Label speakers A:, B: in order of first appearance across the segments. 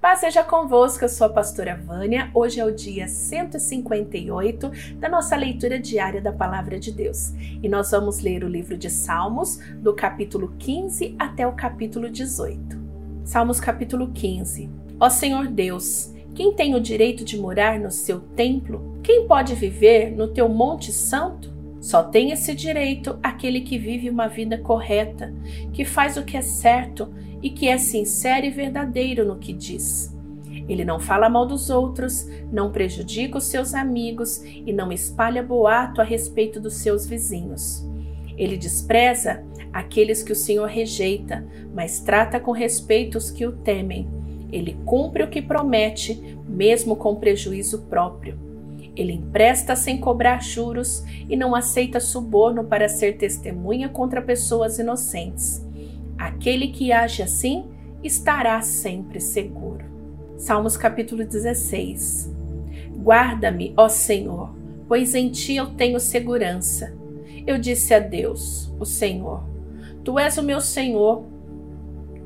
A: Paz seja convosco, eu sou a pastora Vânia. Hoje é o dia 158 da nossa leitura diária da Palavra de Deus. E nós vamos ler o livro de Salmos, do capítulo 15 até o capítulo 18. Salmos capítulo 15. Ó Senhor Deus, quem tem o direito de morar no seu templo? Quem pode viver no teu monte santo? Só tem esse direito aquele que vive uma vida correta, que faz o que é certo e que é sincero e verdadeiro no que diz. Ele não fala mal dos outros, não prejudica os seus amigos e não espalha boato a respeito dos seus vizinhos. Ele despreza aqueles que o Senhor rejeita, mas trata com respeito os que o temem. Ele cumpre o que promete, mesmo com prejuízo próprio. Ele empresta sem cobrar juros e não aceita suborno para ser testemunha contra pessoas inocentes. Aquele que age assim estará sempre seguro. Salmos capítulo 16. Guarda-me, ó Senhor, pois em ti eu tenho segurança. Eu disse a Deus, o Senhor: Tu és o meu Senhor.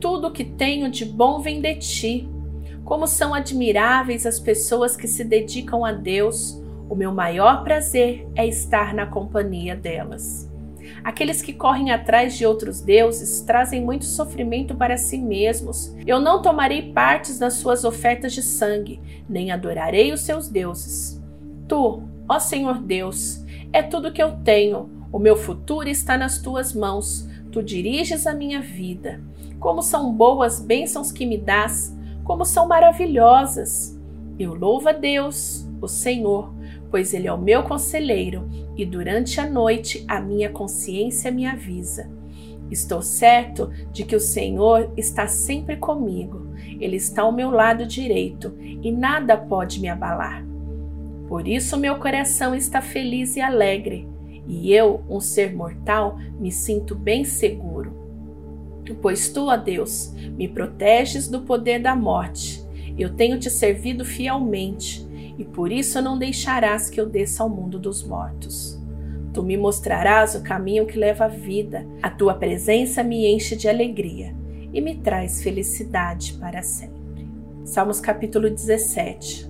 A: Tudo que tenho de bom vem de ti. Como são admiráveis as pessoas que se dedicam a Deus. O meu maior prazer é estar na companhia delas. Aqueles que correm atrás de outros deuses trazem muito sofrimento para si mesmos. Eu não tomarei partes nas suas ofertas de sangue, nem adorarei os seus deuses. Tu, ó Senhor Deus, é tudo que eu tenho. O meu futuro está nas tuas mãos. Tu diriges a minha vida. Como são boas bênçãos que me dás, como são maravilhosas. Eu louvo a Deus, o Senhor, pois Ele é o meu conselheiro e durante a noite a minha consciência me avisa. Estou certo de que o Senhor está sempre comigo. Ele está ao meu lado direito e nada pode me abalar. Por isso meu coração está feliz e alegre, e eu, um ser mortal, me sinto bem seguro. Pois tu, ó Deus, me proteges do poder da morte. Eu tenho te servido fielmente e por isso não deixarás que eu desça ao mundo dos mortos. Tu me mostrarás o caminho que leva à vida, a tua presença me enche de alegria e me traz felicidade para sempre. Salmos capítulo 17.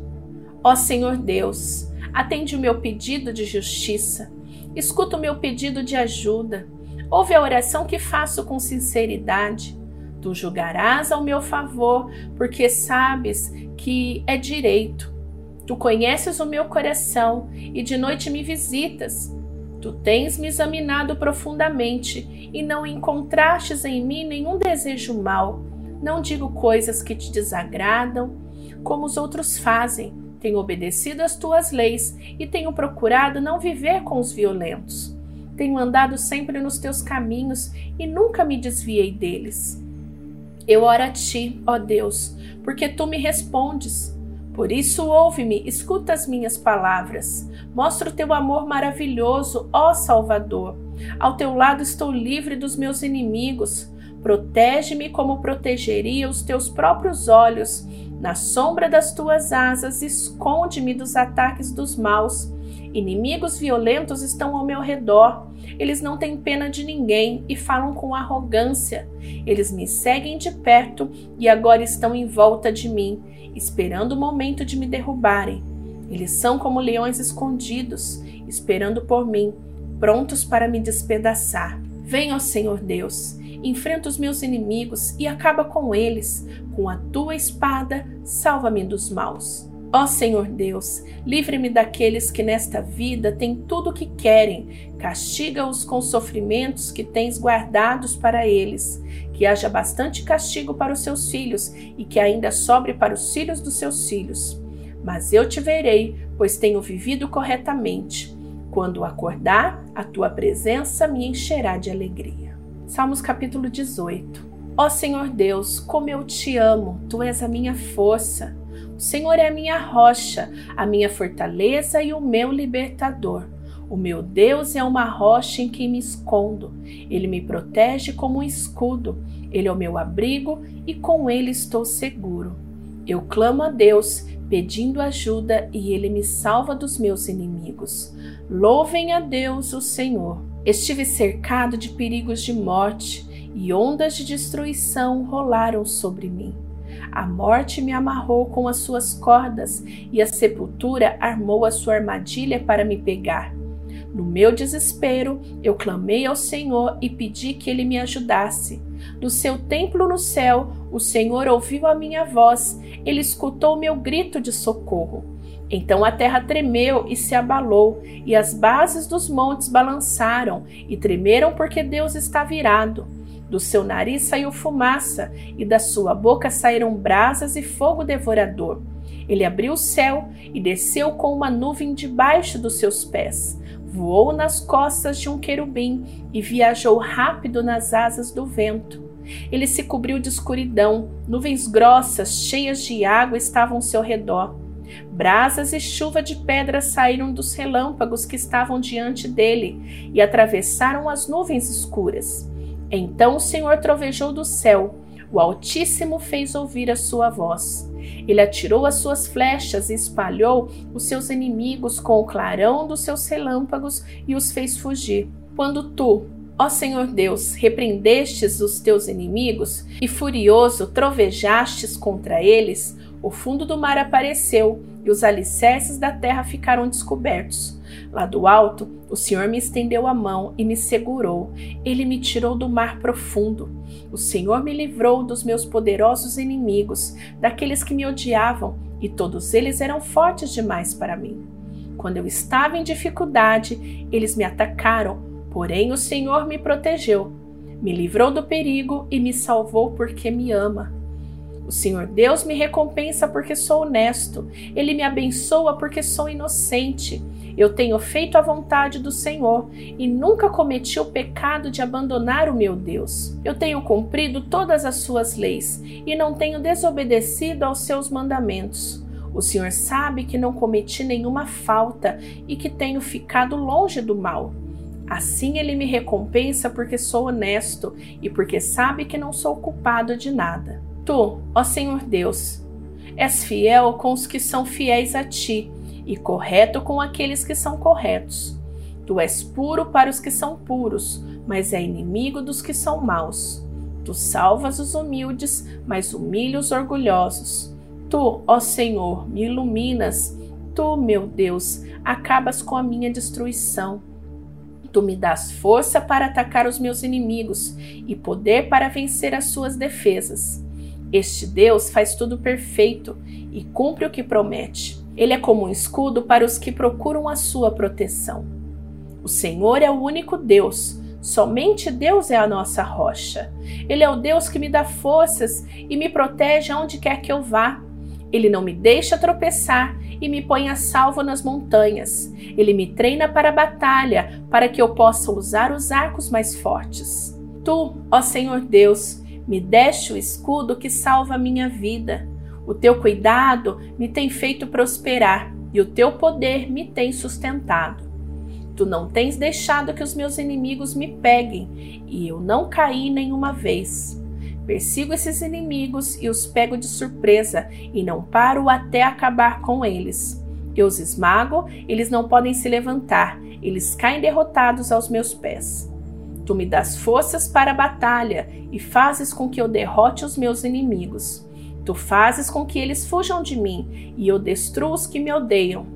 A: Ó Senhor Deus, atende o meu pedido de justiça, escuta o meu pedido de ajuda, ouve a oração que faço com sinceridade. Tu julgarás ao meu favor, porque sabes que é direito Tu conheces o meu coração e de noite me visitas. Tu tens me examinado profundamente e não encontrastes em mim nenhum desejo mau. Não digo coisas que te desagradam, como os outros fazem. Tenho obedecido às tuas leis e tenho procurado não viver com os violentos. Tenho andado sempre nos teus caminhos e nunca me desviei deles. Eu oro a ti, ó Deus, porque tu me respondes. Por isso, ouve-me, escuta as minhas palavras. Mostra o teu amor maravilhoso, ó Salvador. Ao teu lado estou livre dos meus inimigos. Protege-me como protegeria os teus próprios olhos. Na sombra das tuas asas, esconde-me dos ataques dos maus. Inimigos violentos estão ao meu redor. Eles não têm pena de ninguém e falam com arrogância. Eles me seguem de perto e agora estão em volta de mim esperando o momento de me derrubarem. Eles são como leões escondidos, esperando por mim, prontos para me despedaçar. Venha, ó Senhor Deus, enfrenta os meus inimigos e acaba com eles. Com a tua espada, salva-me dos maus. Ó Senhor Deus, livre-me daqueles que nesta vida têm tudo o que querem, castiga-os com sofrimentos que tens guardados para eles, que haja bastante castigo para os seus filhos e que ainda sobre para os filhos dos seus filhos. Mas eu te verei, pois tenho vivido corretamente. Quando acordar, a tua presença me encherá de alegria. Salmos capítulo 18. Ó Senhor Deus, como eu te amo, tu és a minha força. O Senhor é a minha rocha, a minha fortaleza e o meu libertador. O meu Deus é uma rocha em que me escondo. Ele me protege como um escudo. Ele é o meu abrigo e com ele estou seguro. Eu clamo a Deus, pedindo ajuda, e ele me salva dos meus inimigos. Louvem a Deus, o Senhor. Estive cercado de perigos de morte e ondas de destruição rolaram sobre mim. A morte me amarrou com as suas cordas e a sepultura armou a sua armadilha para me pegar. No meu desespero, eu clamei ao Senhor e pedi que ele me ajudasse. Do seu templo no céu, o Senhor ouviu a minha voz, ele escutou meu grito de socorro. Então a terra tremeu e se abalou, e as bases dos montes balançaram e tremeram porque Deus está virado. Do seu nariz saiu fumaça, e da sua boca saíram brasas e fogo devorador. Ele abriu o céu e desceu com uma nuvem debaixo dos seus pés. Voou nas costas de um querubim e viajou rápido nas asas do vento. Ele se cobriu de escuridão, nuvens grossas, cheias de água estavam ao seu redor. Brasas e chuva de pedra saíram dos relâmpagos que estavam diante dele e atravessaram as nuvens escuras. Então o Senhor trovejou do céu, o Altíssimo fez ouvir a sua voz. Ele atirou as suas flechas e espalhou os seus inimigos com o clarão dos seus relâmpagos e os fez fugir. Quando tu, ó Senhor Deus, repreendestes os teus inimigos e furioso trovejastes contra eles, o fundo do mar apareceu e os alicerces da terra ficaram descobertos. Lá do alto, o Senhor me estendeu a mão e me segurou. Ele me tirou do mar profundo. O Senhor me livrou dos meus poderosos inimigos, daqueles que me odiavam, e todos eles eram fortes demais para mim. Quando eu estava em dificuldade, eles me atacaram, porém o Senhor me protegeu. Me livrou do perigo e me salvou porque me ama. O Senhor Deus me recompensa porque sou honesto. Ele me abençoa porque sou inocente. Eu tenho feito a vontade do Senhor e nunca cometi o pecado de abandonar o meu Deus. Eu tenho cumprido todas as suas leis e não tenho desobedecido aos seus mandamentos. O Senhor sabe que não cometi nenhuma falta e que tenho ficado longe do mal. Assim ele me recompensa porque sou honesto e porque sabe que não sou culpado de nada. Tu, ó Senhor Deus, és fiel com os que são fiéis a ti e correto com aqueles que são corretos. Tu és puro para os que são puros, mas é inimigo dos que são maus. Tu salvas os humildes, mas humilha os orgulhosos. Tu, ó Senhor, me iluminas. Tu, meu Deus, acabas com a minha destruição. Tu me dás força para atacar os meus inimigos e poder para vencer as suas defesas. Este Deus faz tudo perfeito e cumpre o que promete. Ele é como um escudo para os que procuram a sua proteção. O Senhor é o único Deus, somente Deus é a nossa rocha. Ele é o Deus que me dá forças e me protege aonde quer que eu vá. Ele não me deixa tropeçar e me põe a salvo nas montanhas. Ele me treina para a batalha, para que eu possa usar os arcos mais fortes. Tu, ó Senhor Deus, me deste o escudo que salva a minha vida. O teu cuidado me tem feito prosperar e o teu poder me tem sustentado. Tu não tens deixado que os meus inimigos me peguem e eu não caí nenhuma vez. Persigo esses inimigos e os pego de surpresa e não paro até acabar com eles. Eu os esmago, eles não podem se levantar, eles caem derrotados aos meus pés. Tu me das forças para a batalha e fazes com que eu derrote os meus inimigos. Tu fazes com que eles fujam de mim e eu destruo os que me odeiam.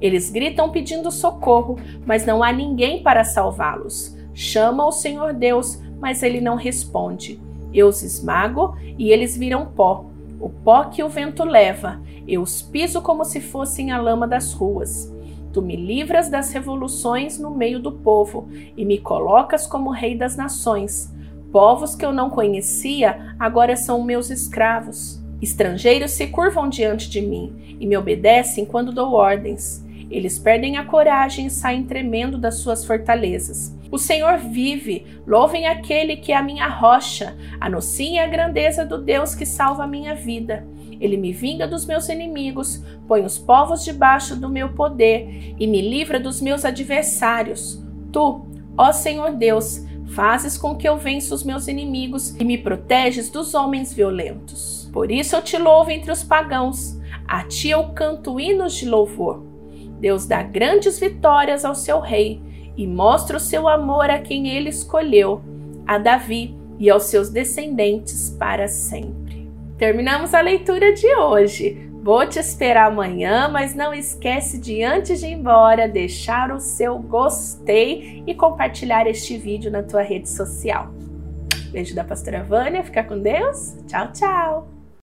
A: Eles gritam pedindo socorro, mas não há ninguém para salvá-los. Chama o Senhor Deus, mas ele não responde. Eu os esmago e eles viram pó, o pó que o vento leva. Eu os piso como se fossem a lama das ruas. Tu me livras das revoluções no meio do povo e me colocas como rei das nações. Povos que eu não conhecia agora são meus escravos. Estrangeiros se curvam diante de mim e me obedecem quando dou ordens. Eles perdem a coragem e saem tremendo das suas fortalezas. O Senhor vive, louvem aquele que é a minha rocha, anunciem a grandeza do Deus que salva a minha vida. Ele me vinga dos meus inimigos, põe os povos debaixo do meu poder e me livra dos meus adversários. Tu, ó Senhor Deus, fazes com que eu vença os meus inimigos e me proteges dos homens violentos. Por isso eu te louvo entre os pagãos, a ti eu canto hinos de louvor. Deus dá grandes vitórias ao seu rei e mostra o seu amor a quem ele escolheu, a Davi e aos seus descendentes para sempre. Terminamos a leitura de hoje. Vou te esperar amanhã, mas não esquece de antes de ir embora deixar o seu gostei e compartilhar este vídeo na tua rede social. Beijo da pastora Vânia, fica com Deus. Tchau, tchau.